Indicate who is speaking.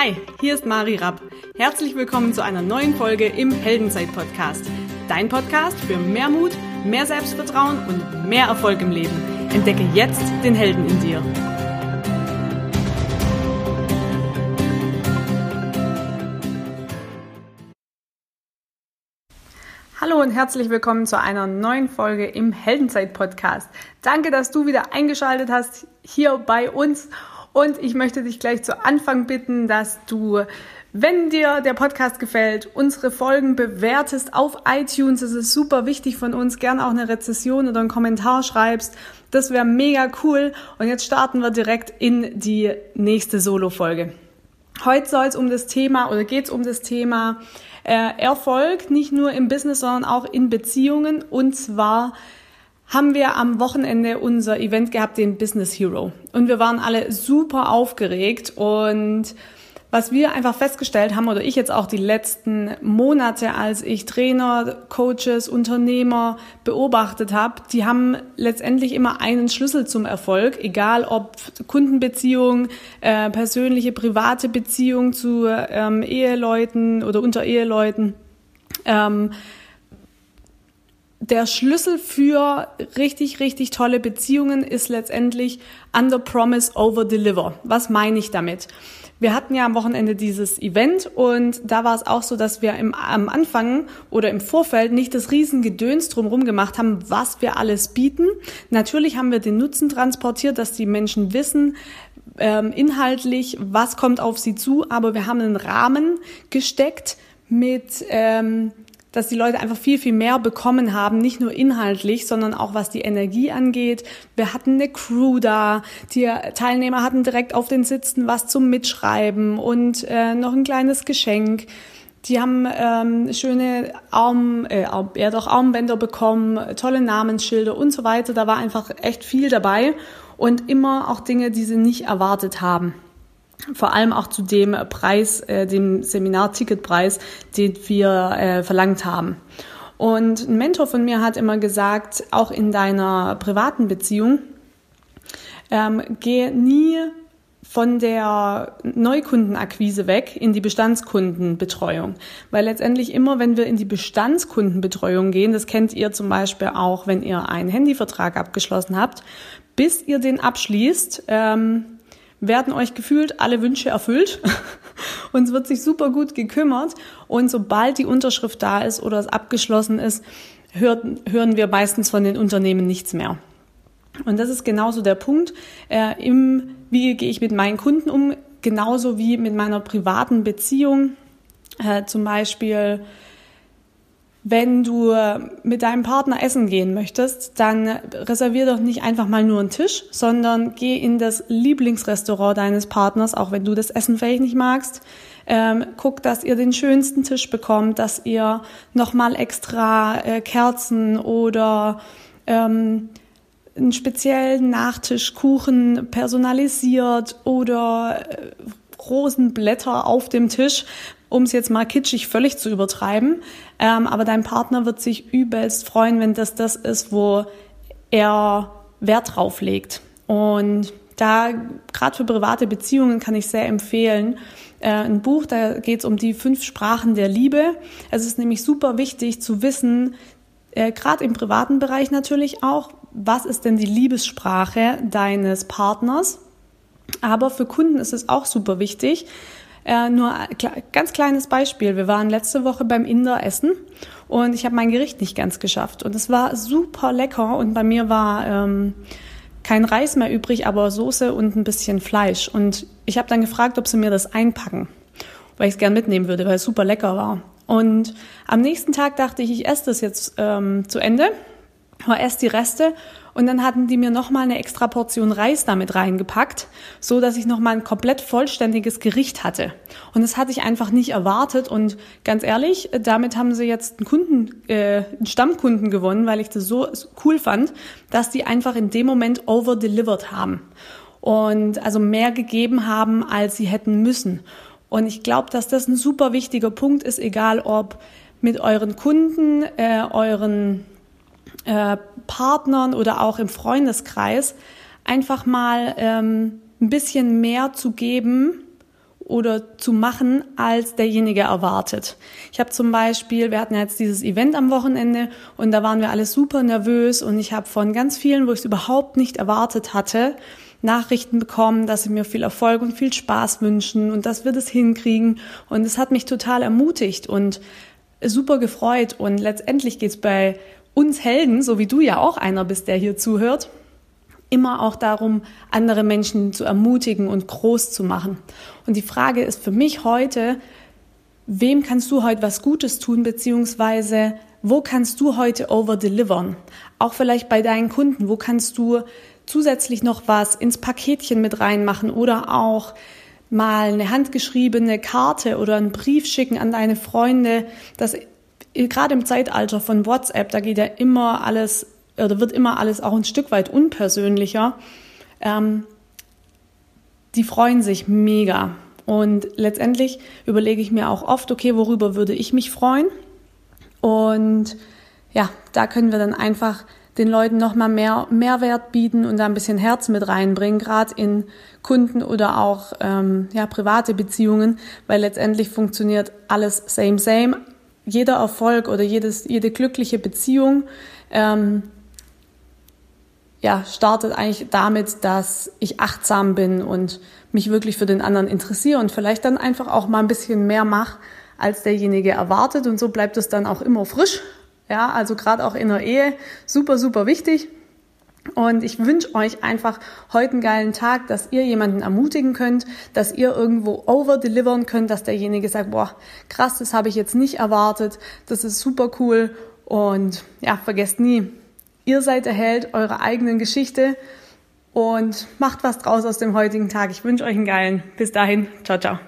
Speaker 1: Hi, hier ist Mari Rapp. Herzlich willkommen zu einer neuen Folge im Heldenzeit-Podcast. Dein Podcast für mehr Mut, mehr Selbstvertrauen und mehr Erfolg im Leben. Entdecke jetzt den Helden in dir. Hallo und herzlich willkommen zu einer neuen Folge im Heldenzeit-Podcast. Danke, dass du wieder eingeschaltet hast hier bei uns. Und ich möchte dich gleich zu Anfang bitten, dass du, wenn dir der Podcast gefällt, unsere Folgen bewertest auf iTunes. Das ist super wichtig von uns. Gern auch eine Rezession oder einen Kommentar schreibst. Das wäre mega cool. Und jetzt starten wir direkt in die nächste Solo-Folge. Heute soll es um das Thema oder geht es um das Thema äh, Erfolg, nicht nur im Business, sondern auch in Beziehungen. Und zwar haben wir am Wochenende unser Event gehabt, den Business Hero. Und wir waren alle super aufgeregt und was wir einfach festgestellt haben, oder ich jetzt auch die letzten Monate, als ich Trainer, Coaches, Unternehmer beobachtet habe, die haben letztendlich immer einen Schlüssel zum Erfolg, egal ob Kundenbeziehung, äh, persönliche, private Beziehung zu ähm, Eheleuten oder unter Eheleuten. Ähm, der Schlüssel für richtig, richtig tolle Beziehungen ist letztendlich under promise, over deliver. Was meine ich damit? Wir hatten ja am Wochenende dieses Event und da war es auch so, dass wir im, am Anfang oder im Vorfeld nicht das Riesengedöns drumherum gemacht haben, was wir alles bieten. Natürlich haben wir den Nutzen transportiert, dass die Menschen wissen, ähm, inhaltlich, was kommt auf sie zu, aber wir haben einen Rahmen gesteckt mit ähm, dass die Leute einfach viel, viel mehr bekommen haben, nicht nur inhaltlich, sondern auch was die Energie angeht. Wir hatten eine Crew da, die Teilnehmer hatten direkt auf den Sitzen was zum Mitschreiben und äh, noch ein kleines Geschenk. Die haben ähm, schöne Arm, äh, ja doch Armbänder bekommen, tolle Namensschilder und so weiter. Da war einfach echt viel dabei und immer auch Dinge, die sie nicht erwartet haben vor allem auch zu dem Preis, äh, dem Seminarticketpreis, den wir äh, verlangt haben. Und ein Mentor von mir hat immer gesagt, auch in deiner privaten Beziehung, ähm, geh nie von der Neukundenakquise weg in die Bestandskundenbetreuung. Weil letztendlich immer, wenn wir in die Bestandskundenbetreuung gehen, das kennt ihr zum Beispiel auch, wenn ihr einen Handyvertrag abgeschlossen habt, bis ihr den abschließt, ähm, werden euch gefühlt alle Wünsche erfüllt. Uns wird sich super gut gekümmert. Und sobald die Unterschrift da ist oder es abgeschlossen ist, hören, hören wir meistens von den Unternehmen nichts mehr. Und das ist genauso der Punkt. Äh, im, wie gehe ich mit meinen Kunden um? Genauso wie mit meiner privaten Beziehung. Äh, zum Beispiel, wenn du mit deinem Partner essen gehen möchtest, dann reservier doch nicht einfach mal nur einen Tisch, sondern geh in das Lieblingsrestaurant deines Partners, auch wenn du das Essen vielleicht nicht magst. Ähm, guck, dass ihr den schönsten Tisch bekommt, dass ihr nochmal extra äh, Kerzen oder ähm, einen speziellen Nachtischkuchen personalisiert oder äh, Rosenblätter auf dem Tisch, um es jetzt mal kitschig völlig zu übertreiben. Ähm, aber dein Partner wird sich übelst freuen, wenn das das ist, wo er Wert drauf legt. Und da, gerade für private Beziehungen, kann ich sehr empfehlen, äh, ein Buch, da geht es um die fünf Sprachen der Liebe. Es ist nämlich super wichtig zu wissen, äh, gerade im privaten Bereich natürlich auch, was ist denn die Liebessprache deines Partners? Aber für Kunden ist es auch super wichtig, äh, nur ein ganz kleines Beispiel. Wir waren letzte Woche beim Inder essen und ich habe mein Gericht nicht ganz geschafft. Und es war super lecker und bei mir war ähm, kein Reis mehr übrig, aber Soße und ein bisschen Fleisch. Und ich habe dann gefragt, ob sie mir das einpacken, weil ich es gern mitnehmen würde, weil es super lecker war. Und am nächsten Tag dachte ich, ich esse das jetzt ähm, zu Ende, aber esse die Reste und dann hatten die mir nochmal eine extra Portion Reis damit reingepackt, so dass ich nochmal ein komplett vollständiges Gericht hatte. Und das hatte ich einfach nicht erwartet. Und ganz ehrlich, damit haben sie jetzt einen Kunden, äh, einen Stammkunden gewonnen, weil ich das so cool fand, dass die einfach in dem Moment over-delivered haben. Und also mehr gegeben haben, als sie hätten müssen. Und ich glaube, dass das ein super wichtiger Punkt ist, egal ob mit euren Kunden, äh, euren äh, Partnern oder auch im Freundeskreis einfach mal ähm, ein bisschen mehr zu geben, oder zu machen, als derjenige erwartet. Ich habe zum Beispiel, wir hatten jetzt dieses Event am Wochenende und da waren wir alle super nervös und ich habe von ganz vielen, wo ich es überhaupt nicht erwartet hatte, Nachrichten bekommen, dass sie mir viel Erfolg und viel Spaß wünschen und dass wir das hinkriegen. Und es hat mich total ermutigt und super gefreut. Und letztendlich geht's bei uns Helden, so wie du ja auch einer bist, der hier zuhört, immer auch darum, andere Menschen zu ermutigen und groß zu machen. Und die Frage ist für mich heute, wem kannst du heute was Gutes tun, beziehungsweise wo kannst du heute overdelivern? Auch vielleicht bei deinen Kunden, wo kannst du zusätzlich noch was ins Paketchen mit reinmachen oder auch mal eine handgeschriebene Karte oder einen Brief schicken an deine Freunde, das gerade im Zeitalter von WhatsApp, da geht ja immer alles oder wird immer alles auch ein Stück weit unpersönlicher. Ähm, die freuen sich mega. Und letztendlich überlege ich mir auch oft, okay, worüber würde ich mich freuen? Und ja, da können wir dann einfach den Leuten nochmal mehr Mehrwert bieten und da ein bisschen Herz mit reinbringen, gerade in Kunden oder auch ähm, ja, private Beziehungen, weil letztendlich funktioniert alles same, same. Jeder Erfolg oder jedes, jede glückliche Beziehung ähm, ja, startet eigentlich damit, dass ich achtsam bin und mich wirklich für den anderen interessiere und vielleicht dann einfach auch mal ein bisschen mehr mache, als derjenige erwartet. Und so bleibt es dann auch immer frisch. Ja, also gerade auch in der Ehe super, super wichtig. Und ich wünsche euch einfach heute einen geilen Tag, dass ihr jemanden ermutigen könnt, dass ihr irgendwo overdelivern könnt, dass derjenige sagt, boah, krass, das habe ich jetzt nicht erwartet, das ist super cool. Und ja, vergesst nie, Ihr seid der Held eurer eigenen Geschichte und macht was draus aus dem heutigen Tag. Ich wünsche euch einen geilen. Bis dahin. Ciao, ciao.